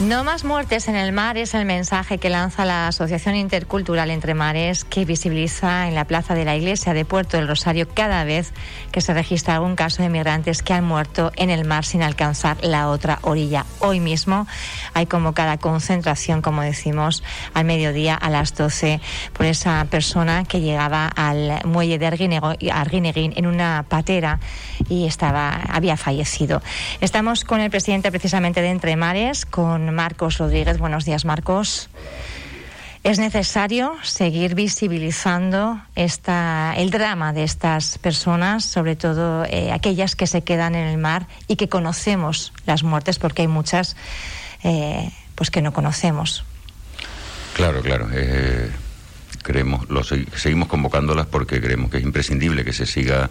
No más muertes en el mar es el mensaje que lanza la Asociación Intercultural Entre Mares que visibiliza en la plaza de la iglesia de Puerto del Rosario cada vez que se registra algún caso de migrantes que han muerto en el mar sin alcanzar la otra orilla. Hoy mismo hay convocada concentración, como decimos, al mediodía a las 12 por esa persona que llegaba al muelle de Arguineguín en una patera y estaba, había fallecido. Estamos con el presidente precisamente de Entre Mares, con Marcos Rodríguez. Buenos días, Marcos. Es necesario seguir visibilizando esta, el drama de estas personas, sobre todo eh, aquellas que se quedan en el mar y que conocemos las muertes, porque hay muchas eh, pues que no conocemos. Claro, claro. Eh, creemos, lo, seguimos convocándolas porque creemos que es imprescindible que se siga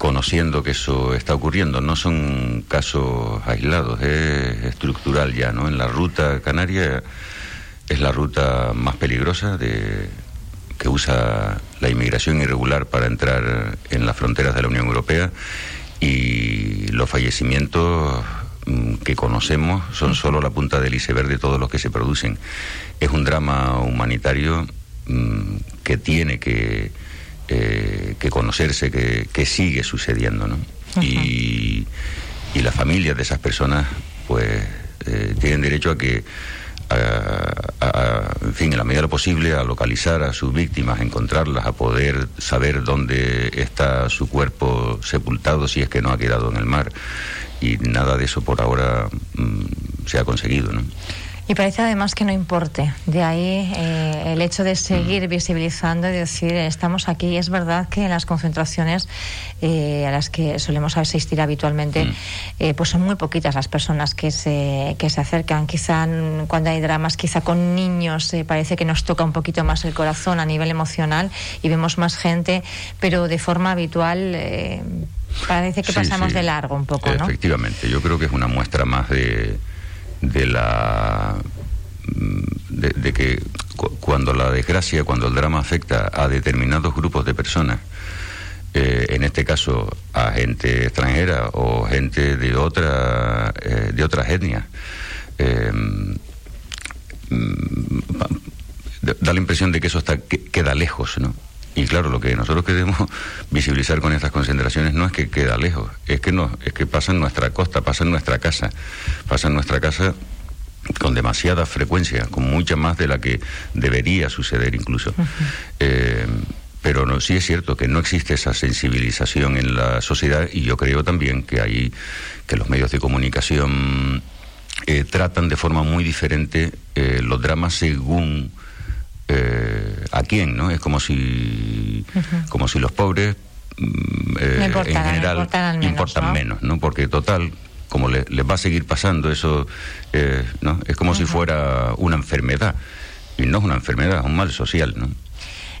conociendo que eso está ocurriendo. No son casos aislados, es estructural ya, ¿no? En la ruta canaria es la ruta más peligrosa de, que usa la inmigración irregular para entrar en las fronteras de la Unión Europea y los fallecimientos mm, que conocemos son solo la punta del iceberg de todos los que se producen. Es un drama humanitario mm, que tiene que eh, que conocerse, que, sigue sucediendo, ¿no? y, y las familias de esas personas, pues, eh, tienen derecho a que, en fin, en la medida de lo posible, a localizar a sus víctimas, a encontrarlas, a poder saber dónde está su cuerpo sepultado si es que no ha quedado en el mar. Y nada de eso por ahora mm, se ha conseguido, ¿no? Y parece además que no importe. De ahí eh, el hecho de seguir visibilizando y decir, estamos aquí. Es verdad que en las concentraciones eh, a las que solemos asistir habitualmente, mm. eh, pues son muy poquitas las personas que se, que se acercan. Quizá cuando hay dramas, quizá con niños, parece que nos toca un poquito más el corazón a nivel emocional y vemos más gente, pero de forma habitual parece que pasamos de largo un poco, ¿no? Efectivamente, yo creo que es una muestra más de de la de, que cuando la desgracia, cuando el drama afecta a determinados grupos de personas, eh, en este caso a gente extranjera o gente de otra eh, de otras etnias, eh, mm, da la impresión de que eso está queda lejos, ¿no? Y claro, lo que nosotros queremos visibilizar con estas concentraciones no es que queda lejos, es que no, es que pasa en nuestra costa, pasa en nuestra casa, pasa en nuestra casa con demasiada frecuencia, con mucha más de la que debería suceder incluso. Eh, pero no, sí es cierto que no existe esa sensibilización en la sociedad y yo creo también que hay que los medios de comunicación eh, tratan de forma muy diferente eh, los dramas según eh, a quién, ¿no? Es como si, como si los pobres mm, eh, en general importan menos, ¿no? Porque total, como les va a seguir pasando eso, eh, ¿no? Es como si fuera una enfermedad y no es una enfermedad, es un mal social, ¿no?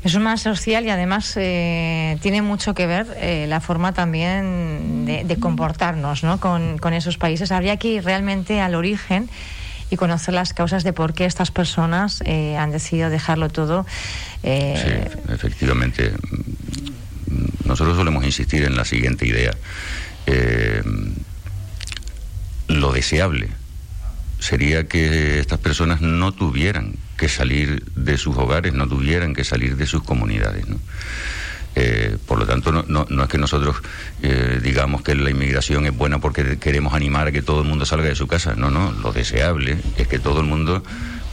Es un mal social y además tiene mucho que ver la forma también de, comportarnos ¿no? con, con, esos países. Habría que ir realmente al origen y conocer las causas de por qué estas personas eh, han decidido dejarlo todo. Eh, sí, efectivamente. Nosotros solemos insistir en la siguiente idea. Lo deseable sería que estas personas no tuvieran que salir de sus hogares, no tuvieran que salir de sus comunidades. Eh, por lo tanto, no, no, es que nosotros eh, digamos que la inmigración es buena porque queremos animar a que todo el mundo salga de su casa. No, no, lo deseable es que todo el mundo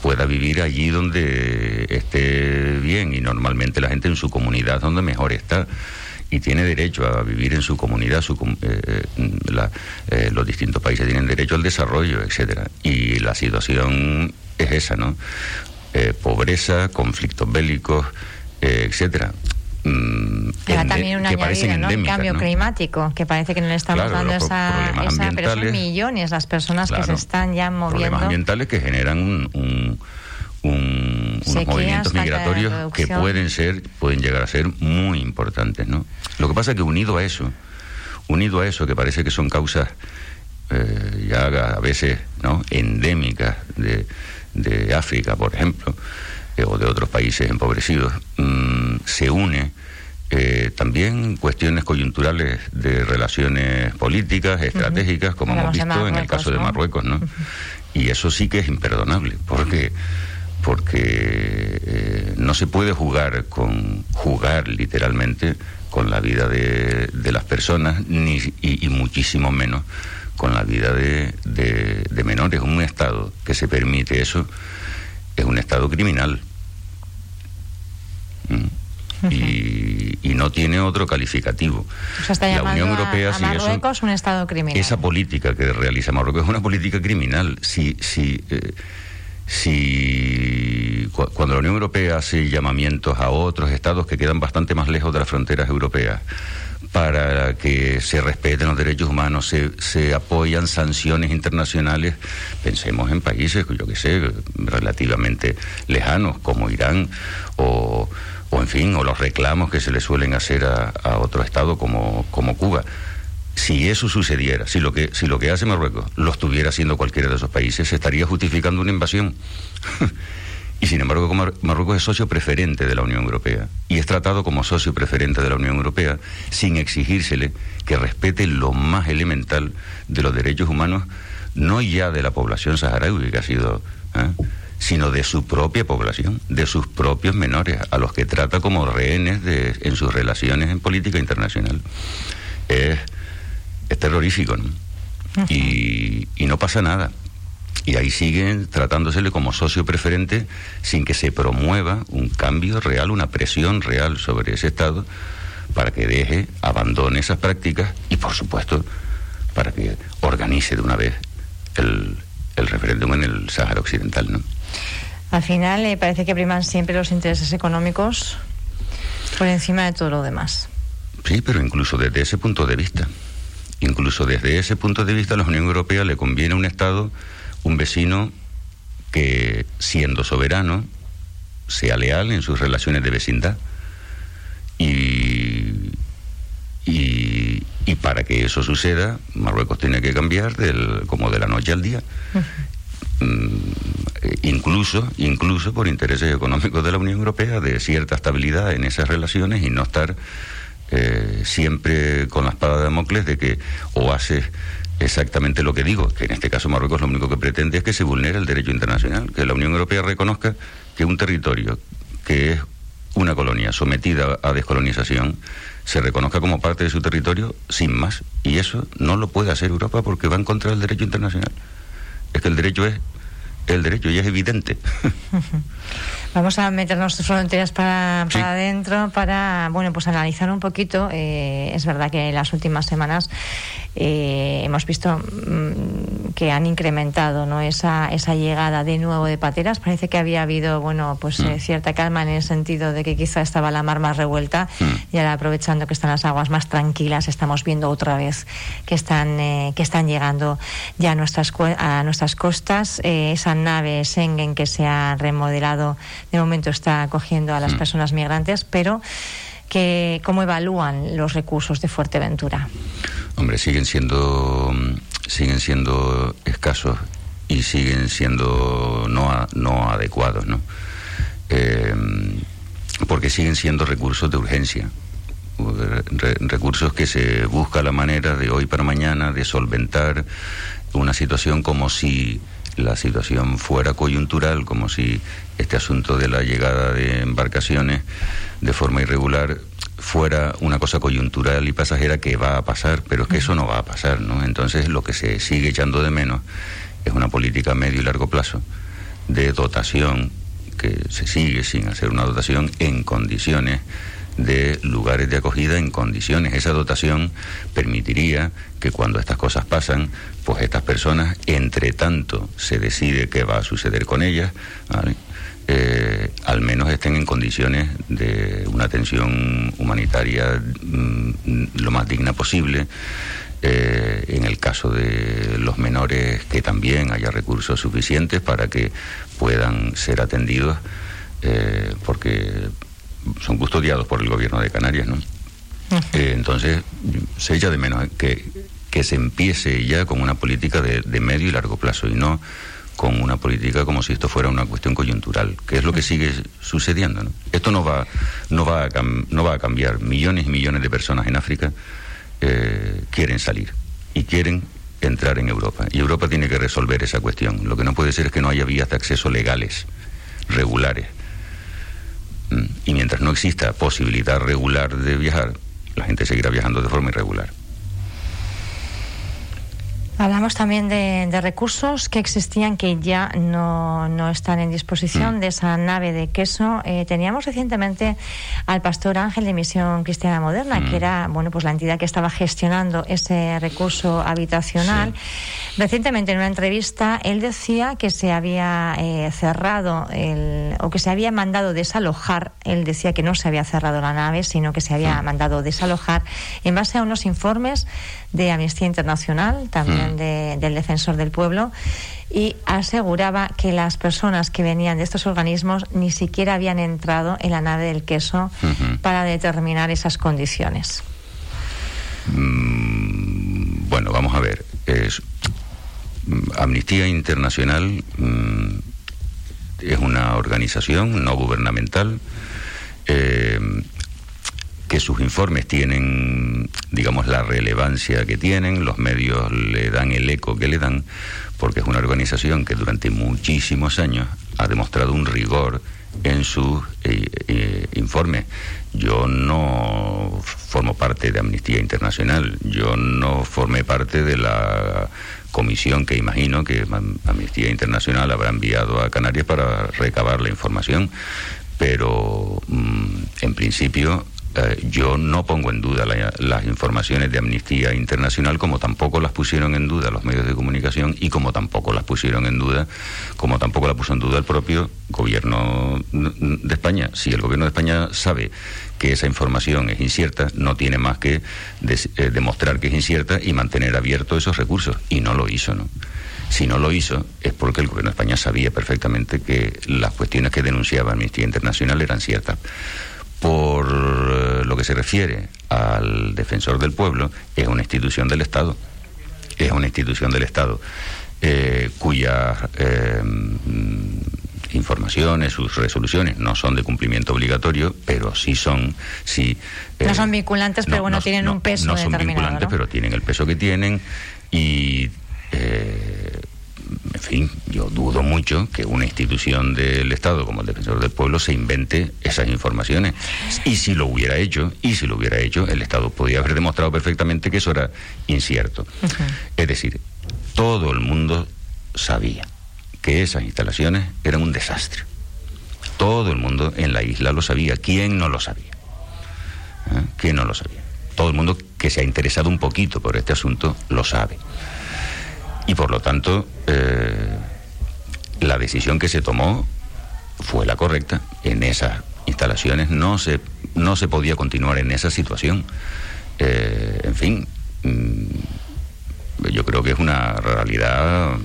pueda vivir allí donde esté bien y normalmente la gente en su comunidad donde mejor está y tiene derecho a vivir en su comunidad, su, eh, los distintos países tienen derecho al desarrollo, etcétera. Y la situación es esa, ¿no? pobreza, conflictos bélicos, etcétera. Mm, también un añadido, ¿no? El cambio climático, que parece que no le estamos dando esa, esa pero son millones las personas que se están ya moviendo. Problemas ambientales que generan un, unos movimientos migratorios que pueden ser, pueden llegar a ser muy importantes, ¿no? Lo que pasa es que unido a eso, unido a eso, que parece que son causas eh, ya a veces, ¿no? Endémicas de, de África, por ejemplo, eh, o de otros países empobrecidos, mm, se une eh, también cuestiones coyunturales de relaciones políticas, estratégicas, como hemos visto en el caso de Marruecos, ¿no? Y eso sí que es imperdonable, porque porque eh, no se puede jugar con jugar literalmente con la vida de, las personas ni, y, muchísimo menos con la vida de, de, menores. Un Estado que se permite eso es un Estado criminal. ¿Mm? y, y, no tiene otro calificativo. la Unión Europea a, Marruecos un Estado criminal. Esa política que realiza Marruecos es una política criminal. Si, si, eh, si cuando la Unión Europea hace llamamientos a otros estados que quedan bastante más lejos de las fronteras europeas para que se respeten los derechos humanos, se, se apoyan sanciones internacionales, pensemos en países, yo que sé, relativamente lejanos como Irán o, o en fin, o los reclamos que se le suelen hacer a, a otro estado como, como Cuba si eso sucediera, si lo que, si lo que hace Marruecos lo estuviera haciendo cualquiera de esos países, se estaría justificando una invasión. y sin embargo, Marruecos es socio preferente de la Unión Europea y es tratado como socio preferente de la Unión Europea sin exigírsele que respete lo más elemental de los derechos humanos, no ya de la población saharaui que ha sido, ¿eh? sino de su propia población, de sus propios menores, a los que trata como rehenes de, en sus relaciones en política internacional. Es es terrorífico, ¿no? y, no pasa nada. Y ahí siguen tratándosele como socio preferente sin que se promueva un cambio real, una presión real sobre ese Estado para que deje, abandone esas prácticas y, por supuesto, para que organice de una vez el, el referéndum en el Sáhara Occidental. ¿no? Al final eh, parece que priman siempre los intereses económicos por encima de todo lo demás. Sí, pero incluso desde ese punto de vista. Incluso desde ese punto de vista, a la Unión Europea le conviene un Estado, un vecino que, siendo soberano, sea leal en sus relaciones de vecindad. Y, y, para que eso suceda, Marruecos tiene que cambiar del, como de la noche al día. Mm, incluso, incluso por intereses económicos de la Unión Europea, de cierta estabilidad en esas relaciones y no estar eh, siempre con la espada de Damocles de que o haces exactamente lo que digo, que en este caso Marruecos lo único que pretende es que se vulnere el derecho internacional, que la Unión Europea reconozca que un territorio que es una colonia sometida a descolonización se reconozca como parte de su territorio sin más. Y eso no lo puede hacer Europa porque va en contra del derecho internacional. Es que el derecho es el derecho y es evidente. Vamos a meternos fronteras para, para adentro para, bueno, pues analizar un poquito. Eh, es verdad que en las últimas semanas eh, hemos visto mm, que han incrementado ¿no? esa, esa llegada de nuevo de pateras. Parece que había habido bueno pues eh, mm. cierta calma en el sentido de que quizá estaba la mar más revuelta mm. y ahora aprovechando que están las aguas más tranquilas estamos viendo otra vez que están que están llegando ya a nuestras a nuestras costas esa nave Schengen que se ha remodelado de momento está acogiendo a las mm. personas migrantes, pero que, ¿cómo evalúan los recursos de Fuerteventura? Hombre, siguen siendo, siguen siendo escasos y siguen siendo no, no adecuados, ¿no? Eh, porque siguen siendo recursos de urgencia, recursos que se busca la manera de hoy para mañana de solventar una situación como si la situación fuera coyuntural, como si este asunto de la llegada de embarcaciones de forma irregular fuera una cosa coyuntural y pasajera que va a pasar, pero es que eso no va a pasar, ¿no? Entonces lo que se sigue echando de menos es una política a medio y largo plazo de dotación que se sigue sin hacer una dotación en condiciones de lugares de acogida en condiciones. Esa dotación permitiría que cuando estas cosas pasan, pues estas personas, entre tanto se decide qué va a suceder con ellas, eh, al menos estén en condiciones de una atención humanitaria mm, lo más digna posible. Eh, en el caso de los menores, que también haya recursos suficientes para que puedan ser atendidos, eh, porque son custodiados por el gobierno de Canarias, ¿no? Eh, entonces, se echa de menos que, que se empiece ya con una política de, medio y largo plazo y no con una política como si esto fuera una cuestión coyuntural, que es lo que sigue sucediendo. ¿no? Esto no va, no, va a no va a cambiar. Millones y millones de personas en África eh, quieren salir y quieren entrar en Europa. Y Europa tiene que resolver esa cuestión. Lo que no puede ser es que no haya vías de acceso legales, regulares. Mm. Y mientras no exista posibilidad regular de viajar, la gente seguirá viajando de forma irregular. Hablamos también de, recursos que existían que ya no, no están en disposición mm. de esa nave de queso. Eh, teníamos recientemente al pastor Ángel de Misión Cristiana Moderna, que mm. era bueno pues la entidad que estaba gestionando ese recurso habitacional. Recientemente en una entrevista él decía que se había eh, cerrado el, o que se había mandado desalojar. Él decía que no se había cerrado la nave, sino que se había mm. mandado desalojar en base a unos informes de Amnistía Internacional, también mm. del Defensor del Pueblo, y aseguraba que las personas que venían de estos organismos ni siquiera habían entrado en la nave del queso para determinar esas condiciones. Mm, bueno, vamos a ver. Es, Amnistía Internacional mm, es una organización no gubernamental eh, que sus informes tienen, digamos, la relevancia que tienen, los medios le dan el eco que le dan, porque es una organización que durante muchísimos años ha demostrado un rigor en sus eh, eh, informes. Yo no formo parte de Amnistía Internacional, yo no formé parte de la comisión que imagino que Amnistía Internacional habrá enviado a Canarias para recabar la información, pero mm, en principio eh, yo no pongo en duda las informaciones de Amnistía Internacional, como tampoco las pusieron en duda los medios de comunicación y como tampoco las pusieron en duda, como tampoco la puso en duda el propio gobierno de España. Si el gobierno de España sabe que esa información es incierta, no tiene más que eh, demostrar que es incierta y mantener abiertos esos recursos. Y no lo hizo, ¿no? Si no lo hizo es porque el gobierno de España sabía perfectamente que las cuestiones que denunciaba Amnistía Internacional eran ciertas. Por eh, lo que se refiere al defensor del pueblo, es una institución del Estado. Es una institución del Estado eh, cuyas eh, informaciones, sus resoluciones no son de cumplimiento obligatorio, pero sí son, sí. no son vinculantes, pero bueno, tienen un peso no son vinculantes, pero tienen el peso que tienen y en fin, yo dudo mucho que una institución del Estado como el Defensor del Pueblo se invente esas informaciones. Y si lo hubiera hecho, y si lo hubiera hecho, el Estado podría haber demostrado perfectamente que eso era incierto. Es decir, todo el mundo sabía que esas instalaciones eran un desastre. Todo el mundo en la isla lo sabía. ¿Quién no lo sabía? ¿Eh? ¿Quién no lo sabía? Todo el mundo que se ha interesado un poquito por este asunto lo sabe. Y por lo tanto, eh, la decisión que se tomó fue la correcta. En esas instalaciones no se, no se podía continuar en esa situación. Eh, en fin, mm, yo creo que es una realidad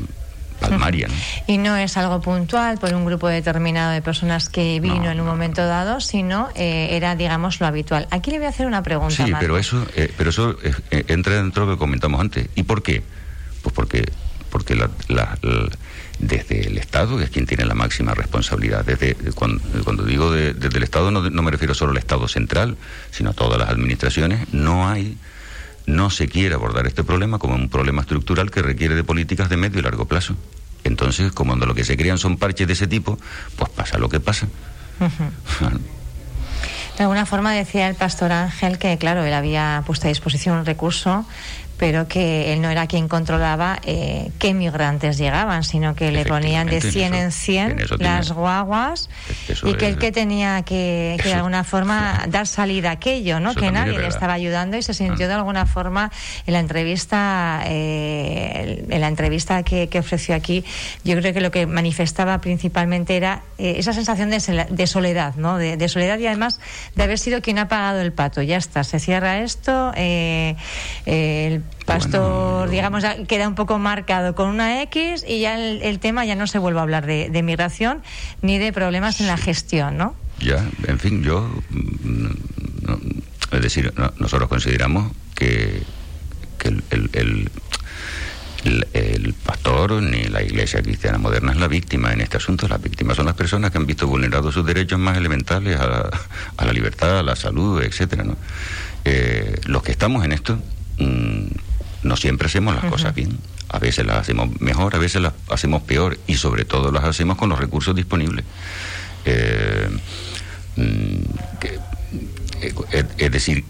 palmaria. Y no es algo puntual por un grupo determinado de personas que vino en un momento dado, sino eh, era, digamos, lo habitual. Aquí le voy a hacer una pregunta. Sí, pero eso, pero eso entra dentro de lo que comentamos antes. ¿Y por qué? Porque, porque desde el Estado es quien tiene la máxima responsabilidad. Desde, cuando, digo desde el Estado no, me refiero solo al Estado central, sino a todas las administraciones. No hay, no se quiere abordar este problema como un problema estructural que requiere de políticas de medio y largo plazo. Entonces, como lo que se crean son parches de ese tipo, pues pasa lo que pasa. De alguna forma decía el pastor Ángel que, claro, él había puesto a disposición un recurso pero que él no era quien controlaba eh, qué migrantes llegaban, sino que le ponían de 100 en 100 las guaguas y que él que tenía que, de alguna forma dar salida a aquello, ¿no? que nadie le estaba ayudando y se sintió ah. de alguna forma en la entrevista eh, en la entrevista que, ofreció aquí, yo creo que lo que manifestaba principalmente era eh, esa sensación de, de soledad, ¿no? De, de, soledad y además de haber sido quien ha pagado el pato. Ya está, se cierra esto, el Pastor, digamos, queda un poco marcado con una X y ya el, tema ya no se vuelve a hablar de, migración ni de problemas en la gestión, ¿no? Ya, en fin, yo. Mm, es decir, nosotros consideramos que, el, el, pastor ni la iglesia cristiana moderna es la víctima en este asunto. Las víctimas son las personas que han visto vulnerados sus derechos más elementales a, la libertad, a la salud, etcétera. ¿no? Eh, los que estamos en esto. Mm, no siempre hacemos las cosas bien. A veces las hacemos mejor, a veces las hacemos peor y sobre todo las hacemos con los recursos disponibles. Eh, mm, eh, es decir,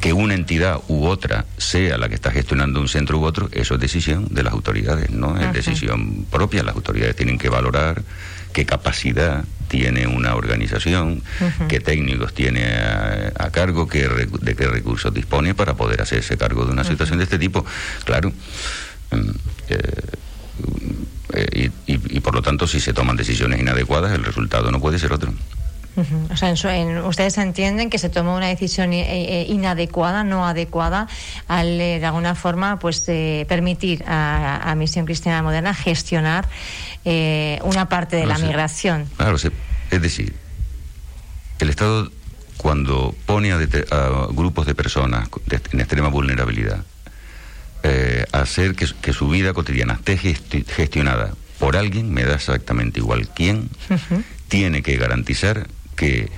que una entidad u otra sea la que está gestionando un centro u otro, eso es decisión de las autoridades, no es decisión propia. Las autoridades tienen que valorar qué capacidad tiene una organización, qué técnicos tiene a, cargo, qué, de qué recursos dispone para poder hacerse cargo de una situación de este tipo. Claro. Mm, eh, eh, y por lo tanto, si se toman decisiones inadecuadas, el resultado no puede ser otro. O sea, ustedes entienden que se tomó una decisión eh, eh, inadecuada, no adecuada, al eh, de alguna forma pues permitir a, Misión Cristiana Moderna gestionar una parte de la migración. Claro, es decir, el Estado cuando pone a, grupos de personas en extrema vulnerabilidad a hacer que, su vida cotidiana esté gestionada por alguien, me da exactamente igual quién, tiene que garantizar que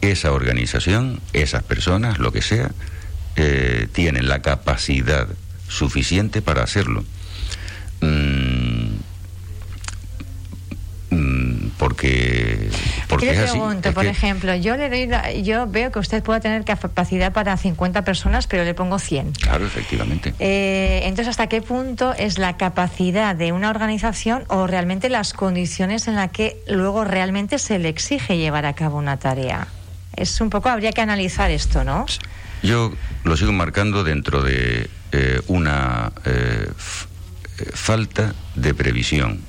esa organización, esas personas, lo que sea, eh, tienen la capacidad suficiente para hacerlo. Mm, mm, porque porque es así. pregunto, por ejemplo, yo le doy yo veo que usted puede tener capacidad para 50 personas, pero le pongo 100. Claro, efectivamente. Eh, entonces, ¿hasta qué punto es la capacidad de una organización o realmente las condiciones en las que luego realmente se le exige llevar a cabo una tarea? Es un poco, habría que analizar esto, ¿no? Yo lo sigo marcando dentro de eh, una eh, falta de previsión,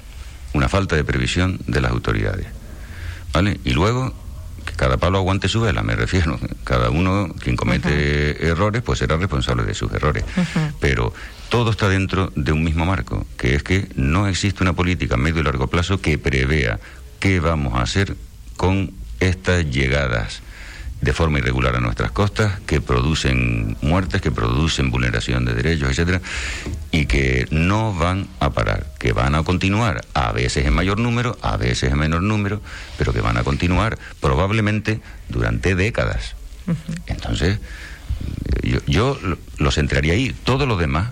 una falta de previsión de las autoridades. ¿Vale? Y luego, que cada palo aguante su vela, me refiero. Cada uno, quien comete errores, pues será responsable de sus errores. Pero todo está dentro de un mismo marco, que es que no existe una política a medio y largo plazo que prevea qué vamos a hacer con estas llegadas de forma irregular a nuestras costas, que producen muertes, que producen vulneración de derechos, etcétera, y que no van a parar, que van a continuar, a veces en mayor número, a veces en menor número, pero que van a continuar probablemente durante décadas. Entonces, yo, yo los entraría ahí. Todo lo demás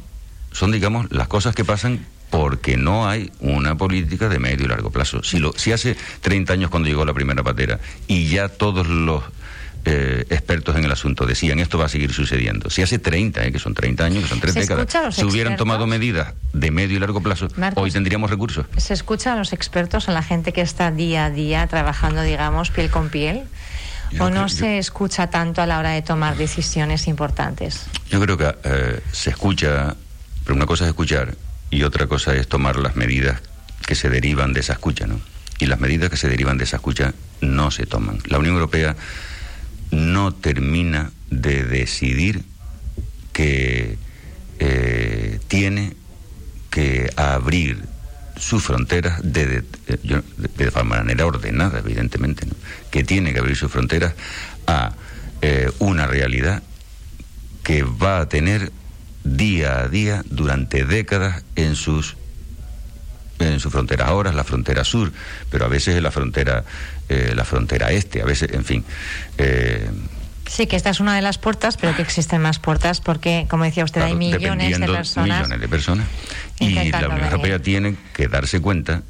son, digamos, las cosas que pasan porque no hay una política de medio y largo plazo. Si, lo, si hace 30 años cuando llegó la primera patera y ya todos los eh, expertos en el asunto decían esto va a seguir sucediendo. Si hace 30, eh, que son 30 años, que son tres décadas, se hubieran tomado medidas de medio y largo plazo, hoy tendríamos recursos. ¿Se escucha a los expertos, a la gente que está día a día trabajando, digamos, piel con piel? ¿O no se escucha tanto a la hora de tomar decisiones importantes? Yo creo que eh, se escucha, pero una cosa es escuchar y otra cosa es tomar las medidas que se derivan de esa escucha, ¿no? Y las medidas que se derivan de esa escucha no se toman. La Unión Europea no termina de decidir que eh, tiene que abrir sus fronteras de, de, manera ordenada, evidentemente, que tiene que abrir sus fronteras a eh, una realidad que va a tener día a día durante décadas en sus en sus fronteras ahora es la frontera sur, pero a veces es la frontera eh, la frontera este, a veces, en fin. Eh, sí, que esta es una de las puertas, pero que existen más puertas porque, como decía usted, hay millones de personas. Millones de personas. Y la Unión Europea tiene que darse cuenta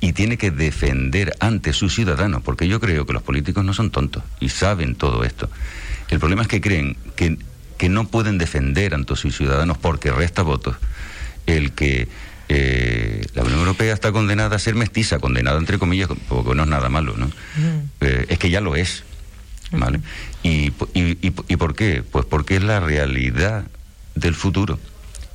y tiene que defender ante sus ciudadanos, porque yo creo que los políticos no son tontos y saben todo esto. El problema es que creen que, que no pueden defender ante sus ciudadanos porque resta votos el que eh, Europea está condenada a ser mestiza, condenada entre comillas, porque no es nada malo, ¿no? Eh, es que ya lo es, ¿vale? Y, y, y, por qué? Pues porque es la realidad del futuro.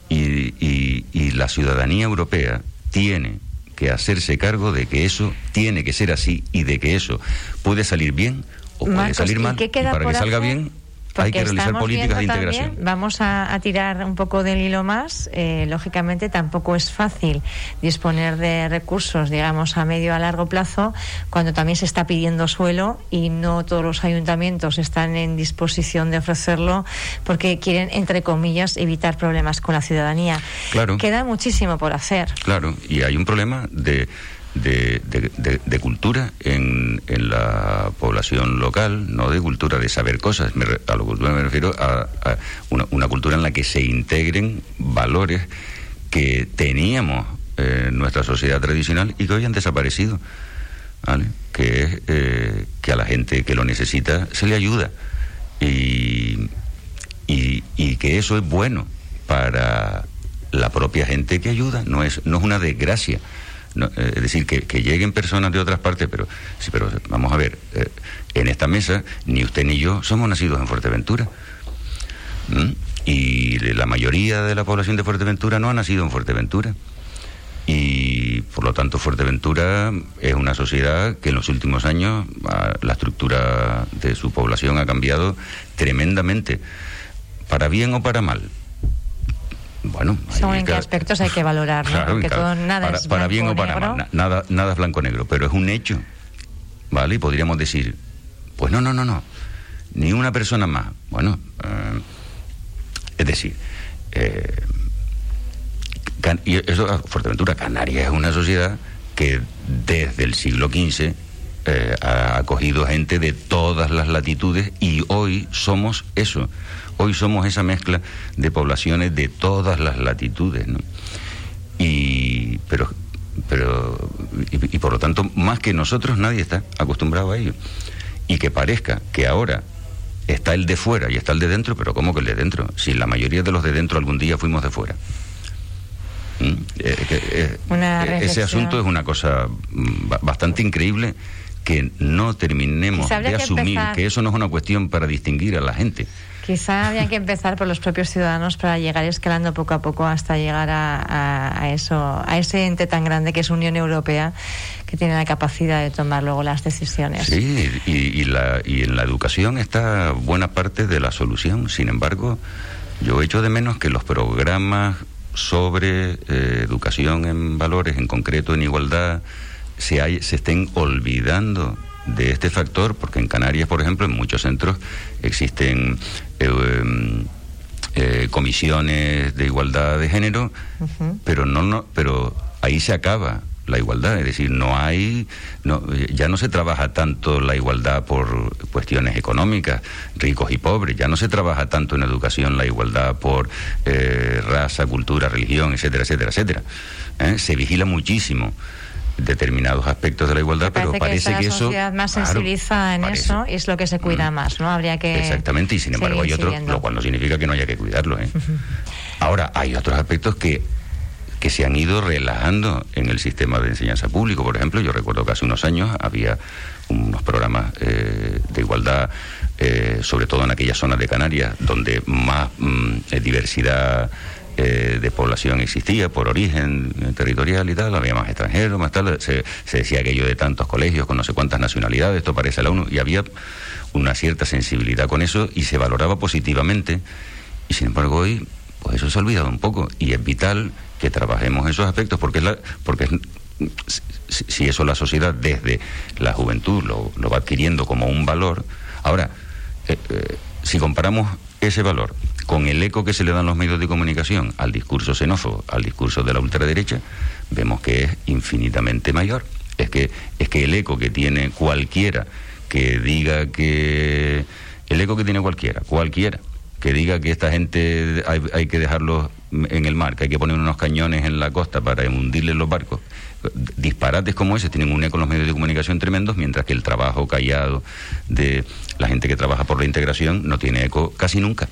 Y, y la ciudadanía europea tiene que hacerse cargo de que eso tiene que ser así y de que eso puede salir bien o puede salir mal. Y para que salga bien hay que realizar políticas de integración. vamos a, tirar un poco del hilo más. Eh, lógicamente, tampoco es fácil disponer de recursos, digamos, a medio a largo plazo, cuando también se está pidiendo suelo y no todos los ayuntamientos están en disposición de ofrecerlo porque quieren, entre comillas, evitar problemas con la ciudadanía. Claro. Queda muchísimo por hacer. Claro, y hay un problema de de, de, cultura en, en, la población local, no de cultura de saber cosas. a la cultura me refiero a, una, una, cultura en la que se integren valores que teníamos en nuestra sociedad tradicional y que hoy han desaparecido. ¿vale? Que es eh, que a la gente que lo necesita se le ayuda. Y, y, y que eso es bueno para la propia gente que ayuda, no es, no es una desgracia. Eh, es decir, que, lleguen personas de otras partes, pero sí, pero vamos a ver, eh, en esta mesa ni usted ni yo somos nacidos en Fuerteventura. Y la mayoría de la población de Fuerteventura no ha nacido en Fuerteventura. Y por lo tanto Fuerteventura es una sociedad que en los últimos años la estructura de su población ha cambiado tremendamente, para bien o para mal bueno, según en qué aspectos hay que valorar, porque todo, nada para, es para bien o para mal, nada, nada es blanco-negro, pero es un hecho, ¿vale? Y podríamos decir, pues no, no, no, no, ni una persona más. Bueno, eh, es decir, eh, y eso, Fuerteventura, Canarias es una sociedad que desde el siglo XV eh, ha acogido gente de todas las latitudes y hoy somos eso. Hoy somos esa mezcla de poblaciones de todas las latitudes, ¿no? Y, pero, pero, y, por lo tanto, más que nosotros, nadie está acostumbrado a ello. Y que parezca que ahora está el de fuera y está el de dentro, pero ¿cómo que el de dentro? Si la mayoría de los de dentro algún día fuimos de fuera. ¿Mm? Eh, eh, eh, ese asunto es una cosa mm, bastante increíble que no terminemos de asumir que eso no es una cuestión para distinguir a la gente. Quizá había que empezar por los propios ciudadanos para llegar escalando poco a poco hasta llegar a, eso, a ese ente tan grande que es Unión Europea, que tiene la capacidad de tomar luego las decisiones. Sí, y, la, y en la educación está buena parte de la solución. Sin embargo, yo echo de menos que los programas sobre eh, educación en valores, en concreto en igualdad, se, hay, se estén olvidando de este factor, porque en Canarias, por ejemplo, en muchos centros existen eh, eh, comisiones de igualdad de género, pero no, no, pero ahí se acaba la igualdad, es decir, no hay, no, ya no se trabaja tanto la igualdad por cuestiones económicas, ricos y pobres, ya no se trabaja tanto en educación la igualdad por eh, raza, cultura, religión, etcétera, etcétera, etcétera. Se vigila muchísimo determinados aspectos de la igualdad, pero parece que, eso... sociedad más sensibiliza en eso y es lo que se cuida mm. más, ¿no? Habría que... Exactamente, y sin embargo hay otros, lo cual no significa que no haya que cuidarlo. ¿eh? Ahora, hay otros aspectos que que se han ido relajando en el sistema de enseñanza público. Por ejemplo, yo recuerdo que hace unos años había unos programas eh, de igualdad, eh, sobre todo en aquellas zonas de Canarias, donde más mm, diversidad eh, de población existía por origen territorial y tal, había más extranjeros, más tal, se, decía aquello de tantos colegios con no sé cuántas nacionalidades, esto parece la ONU, y había una cierta sensibilidad con eso y se valoraba positivamente, y sin embargo hoy, pues eso se ha olvidado un poco, y es vital que trabajemos esos aspectos, porque es la, porque si eso la sociedad desde la juventud lo, va adquiriendo como un valor, ahora, eh, eh, si comparamos ese valor con el eco que se le dan los medios de comunicación al discurso xenófobo, al discurso de la ultraderecha, vemos que es infinitamente mayor. Es que, es que el eco que tiene cualquiera que diga que... El eco que tiene cualquiera, cualquiera, que diga que esta gente hay, que dejarlos en el mar, que hay que poner unos cañones en la costa para hundirles los barcos. Disparates como ese tienen un eco en los medios de comunicación tremendos, mientras que el trabajo callado de la gente que trabaja por la integración no tiene eco casi nunca.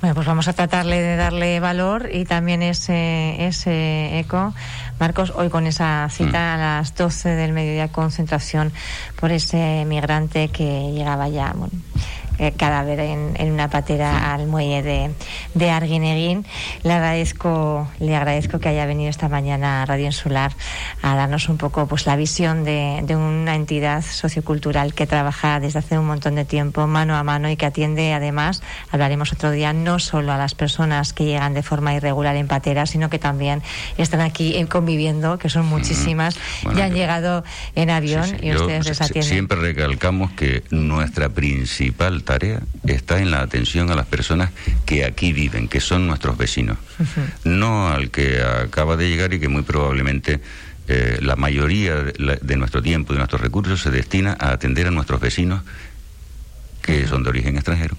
Bueno, pues vamos a tratarle de darle valor y también ese, ese eco. Marcos, hoy con esa cita mm. a las 12 del mediodía, concentración por ese migrante que llegaba ya, bueno, eh, cadáver en, en, una patera al muelle de, de Arguineguín. Le agradezco, le agradezco que haya venido esta mañana a Radio Insular a darnos un poco pues la visión de, de una entidad sociocultural que trabaja desde hace un montón de tiempo mano a mano y que atiende además, hablaremos otro día, no solo a las personas que llegan de forma irregular en patera, sino que también están aquí conviviendo, que son muchísimas, y han llegado en avión y ustedes les atienden. Siempre recalcamos que nuestra principal tarea está en la atención a las personas que aquí viven, que son nuestros vecinos, no al que acaba de llegar y que muy probablemente eh, la mayoría de, nuestro tiempo, de nuestros recursos, se destina a atender a nuestros vecinos que son de origen extranjero.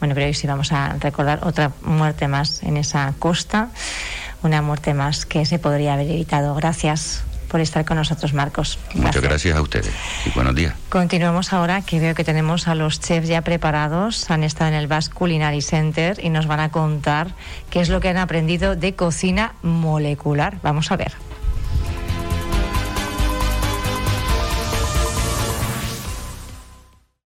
Bueno, pero hoy sí vamos a recordar otra muerte más en esa costa, una muerte más que se podría haber evitado. Gracias por estar con nosotros, Marcos. Muchas gracias a ustedes y buenos días. Continuamos ahora, que veo que tenemos a los chefs ya preparados, han estado en el Basque Culinary Center y nos van a contar qué es lo que han aprendido de cocina molecular. Vamos a ver.